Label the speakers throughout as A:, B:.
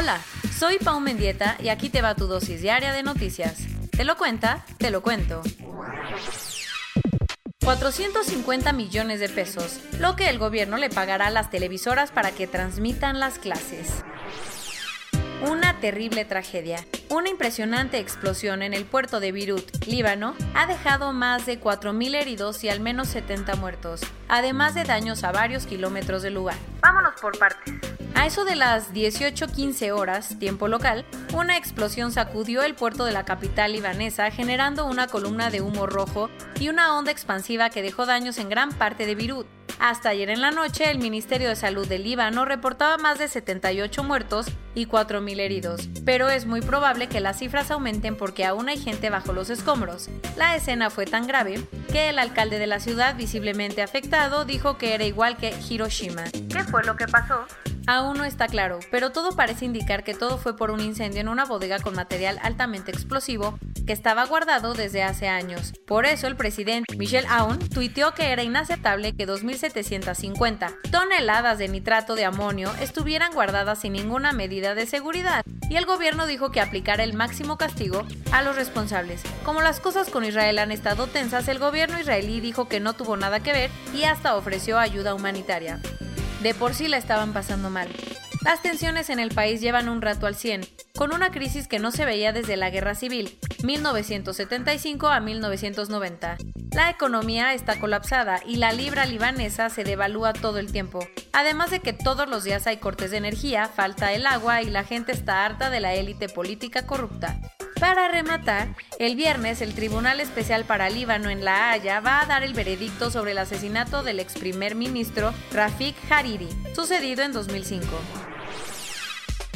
A: Hola, soy Pau Mendieta y aquí te va tu dosis diaria de noticias. ¿Te lo cuenta? Te lo cuento. 450 millones de pesos, lo que el gobierno le pagará a las televisoras para que transmitan las clases. Una terrible tragedia. Una impresionante explosión en el puerto de Beirut, Líbano, ha dejado más de 4.000 heridos y al menos 70 muertos, además de daños a varios kilómetros del lugar. Vámonos por partes. A eso de las 18:15 horas, tiempo local, una explosión sacudió el puerto de la capital libanesa, generando una columna de humo rojo y una onda expansiva que dejó daños en gran parte de Beirut. Hasta ayer en la noche, el Ministerio de Salud del Líbano reportaba más de 78 muertos y 4.000 heridos, pero es muy probable que las cifras aumenten porque aún hay gente bajo los escombros. La escena fue tan grave que el alcalde de la ciudad, visiblemente afectado, dijo que era igual que Hiroshima. ¿Qué fue lo que pasó? Aún no está claro, pero todo parece indicar que todo fue por un incendio en una bodega con material altamente explosivo que estaba guardado desde hace años. Por eso el presidente Michel Aoun tuiteó que era inaceptable que 2.750 toneladas de nitrato de amonio estuvieran guardadas sin ninguna medida de seguridad, y el gobierno dijo que aplicara el máximo castigo a los responsables. Como las cosas con Israel han estado tensas, el gobierno israelí dijo que no tuvo nada que ver y hasta ofreció ayuda humanitaria. De por sí la estaban pasando mal. Las tensiones en el país llevan un rato al 100, con una crisis que no se veía desde la Guerra Civil, 1975 a 1990. La economía está colapsada y la libra libanesa se devalúa todo el tiempo. Además de que todos los días hay cortes de energía, falta el agua y la gente está harta de la élite política corrupta. Para rematar, el viernes el Tribunal Especial para Líbano en La Haya va a dar el veredicto sobre el asesinato del ex primer ministro Rafik Hariri, sucedido en 2005.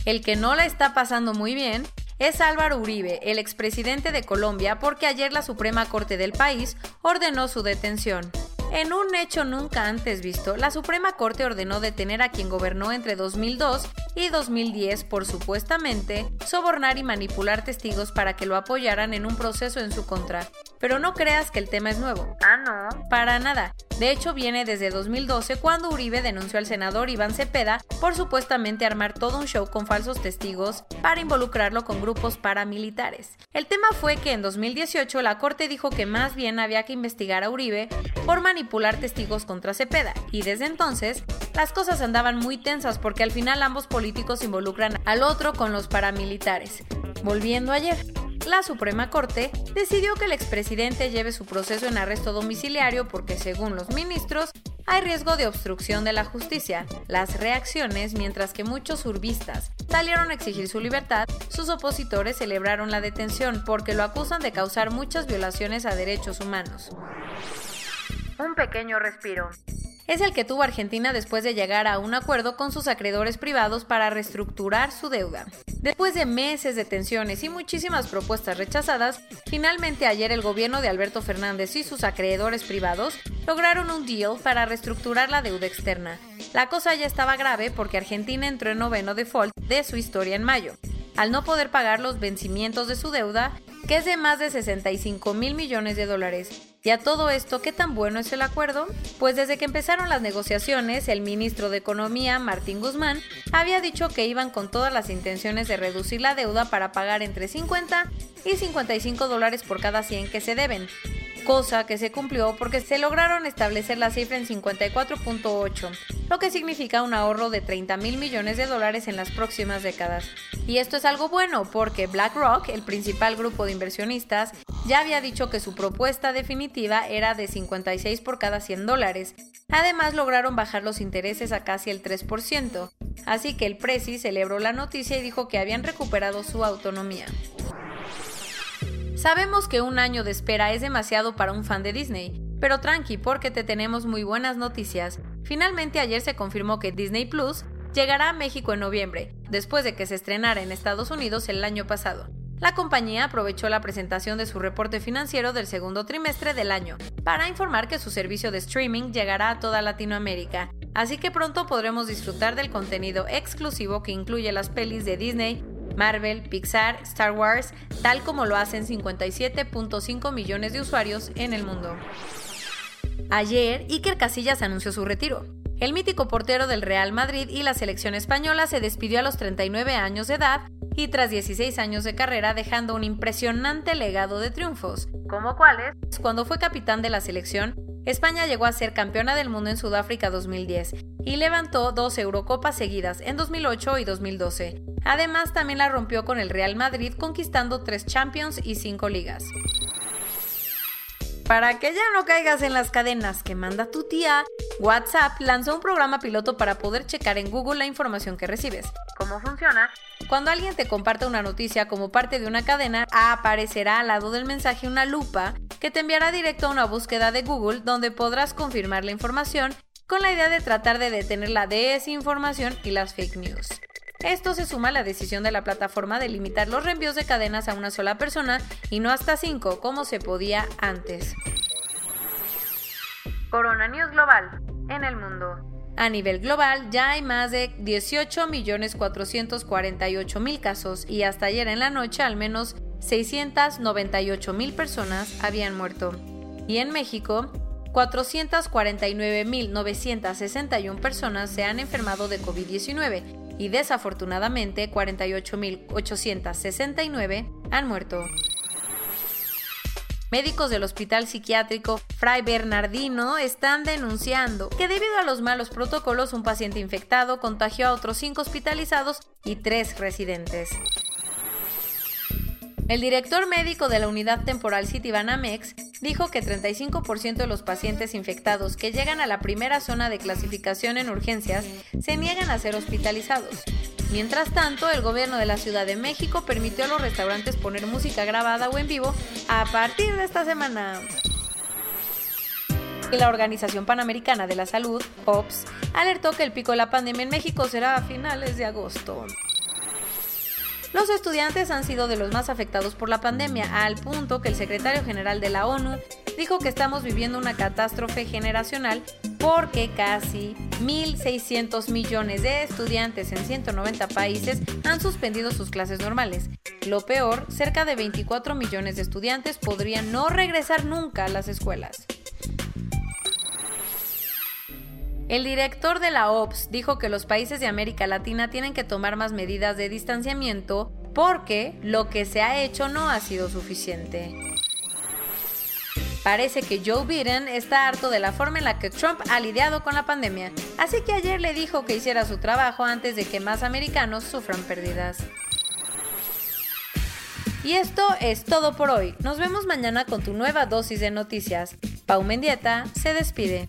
A: El que no la está pasando muy bien es Álvaro Uribe, el expresidente de Colombia, porque ayer la Suprema Corte del país ordenó su detención. En un hecho nunca antes visto, la Suprema Corte ordenó detener a quien gobernó entre 2002 y 2010 por supuestamente sobornar y manipular testigos para que lo apoyaran en un proceso en su contra. Pero no creas que el tema es nuevo. Ah, no. Para nada. De hecho, viene desde 2012 cuando Uribe denunció al senador Iván Cepeda por supuestamente armar todo un show con falsos testigos para involucrarlo con grupos paramilitares. El tema fue que en 2018 la Corte dijo que más bien había que investigar a Uribe por manipular testigos contra Cepeda, y desde entonces las cosas andaban muy tensas porque al final ambos políticos involucran al otro con los paramilitares. Volviendo ayer, la Suprema Corte decidió que el expresidente lleve su proceso en arresto domiciliario porque, según los ministros, hay riesgo de obstrucción de la justicia. Las reacciones, mientras que muchos urbistas salieron a exigir su libertad, sus opositores celebraron la detención porque lo acusan de causar muchas violaciones a derechos humanos. Un pequeño respiro es el que tuvo Argentina después de llegar a un acuerdo con sus acreedores privados para reestructurar su deuda. Después de meses de tensiones y muchísimas propuestas rechazadas, finalmente ayer el gobierno de Alberto Fernández y sus acreedores privados lograron un deal para reestructurar la deuda externa. La cosa ya estaba grave porque Argentina entró en noveno default de su historia en mayo. Al no poder pagar los vencimientos de su deuda, que es de más de 65 mil millones de dólares. Y a todo esto, ¿qué tan bueno es el acuerdo? Pues desde que empezaron las negociaciones, el ministro de Economía, Martín Guzmán, había dicho que iban con todas las intenciones de reducir la deuda para pagar entre 50 y 55 dólares por cada 100 que se deben cosa que se cumplió porque se lograron establecer la cifra en 54.8, lo que significa un ahorro de 30 mil millones de dólares en las próximas décadas. Y esto es algo bueno porque BlackRock, el principal grupo de inversionistas, ya había dicho que su propuesta definitiva era de 56 por cada 100 dólares. Además lograron bajar los intereses a casi el 3%, así que el Prezi celebró la noticia y dijo que habían recuperado su autonomía. Sabemos que un año de espera es demasiado para un fan de Disney, pero tranqui porque te tenemos muy buenas noticias. Finalmente ayer se confirmó que Disney Plus llegará a México en noviembre, después de que se estrenara en Estados Unidos el año pasado. La compañía aprovechó la presentación de su reporte financiero del segundo trimestre del año para informar que su servicio de streaming llegará a toda Latinoamérica, así que pronto podremos disfrutar del contenido exclusivo que incluye las pelis de Disney, Marvel, Pixar, Star Wars, tal como lo hacen 57.5 millones de usuarios en el mundo. Ayer, Iker Casillas anunció su retiro. El mítico portero del Real Madrid y la selección española se despidió a los 39 años de edad y tras 16 años de carrera dejando un impresionante legado de triunfos, como cuáles, cuando fue capitán de la selección, España llegó a ser campeona del mundo en Sudáfrica 2010 y levantó dos Eurocopas seguidas en 2008 y 2012. Además, también la rompió con el Real Madrid conquistando tres Champions y cinco ligas. Para que ya no caigas en las cadenas que manda tu tía, WhatsApp lanzó un programa piloto para poder checar en Google la información que recibes. ¿Cómo funciona? Cuando alguien te comparte una noticia como parte de una cadena, aparecerá al lado del mensaje una lupa que te enviará directo a una búsqueda de Google donde podrás confirmar la información con la idea de tratar de detener la desinformación y las fake news. Esto se suma a la decisión de la plataforma de limitar los reenvíos de cadenas a una sola persona y no hasta cinco, como se podía antes. Corona News Global en el mundo. A nivel global ya hay más de 18.448.000 casos y hasta ayer en la noche al menos 698.000 personas habían muerto. Y en México, 449.961 personas se han enfermado de COVID-19 y desafortunadamente 48.869 han muerto. Médicos del Hospital Psiquiátrico Fray Bernardino están denunciando que debido a los malos protocolos un paciente infectado contagió a otros cinco hospitalizados y tres residentes. El director médico de la unidad temporal Citibanamex dijo que 35% de los pacientes infectados que llegan a la primera zona de clasificación en urgencias se niegan a ser hospitalizados. Mientras tanto, el gobierno de la Ciudad de México permitió a los restaurantes poner música grabada o en vivo a partir de esta semana. La Organización Panamericana de la Salud, OPS, alertó que el pico de la pandemia en México será a finales de agosto. Los estudiantes han sido de los más afectados por la pandemia, al punto que el secretario general de la ONU dijo que estamos viviendo una catástrofe generacional porque casi 1.600 millones de estudiantes en 190 países han suspendido sus clases normales. Lo peor, cerca de 24 millones de estudiantes podrían no regresar nunca a las escuelas. El director de la OPS dijo que los países de América Latina tienen que tomar más medidas de distanciamiento porque lo que se ha hecho no ha sido suficiente. Parece que Joe Biden está harto de la forma en la que Trump ha lidiado con la pandemia, así que ayer le dijo que hiciera su trabajo antes de que más americanos sufran pérdidas. Y esto es todo por hoy. Nos vemos mañana con tu nueva dosis de noticias. Pau Mendieta se despide.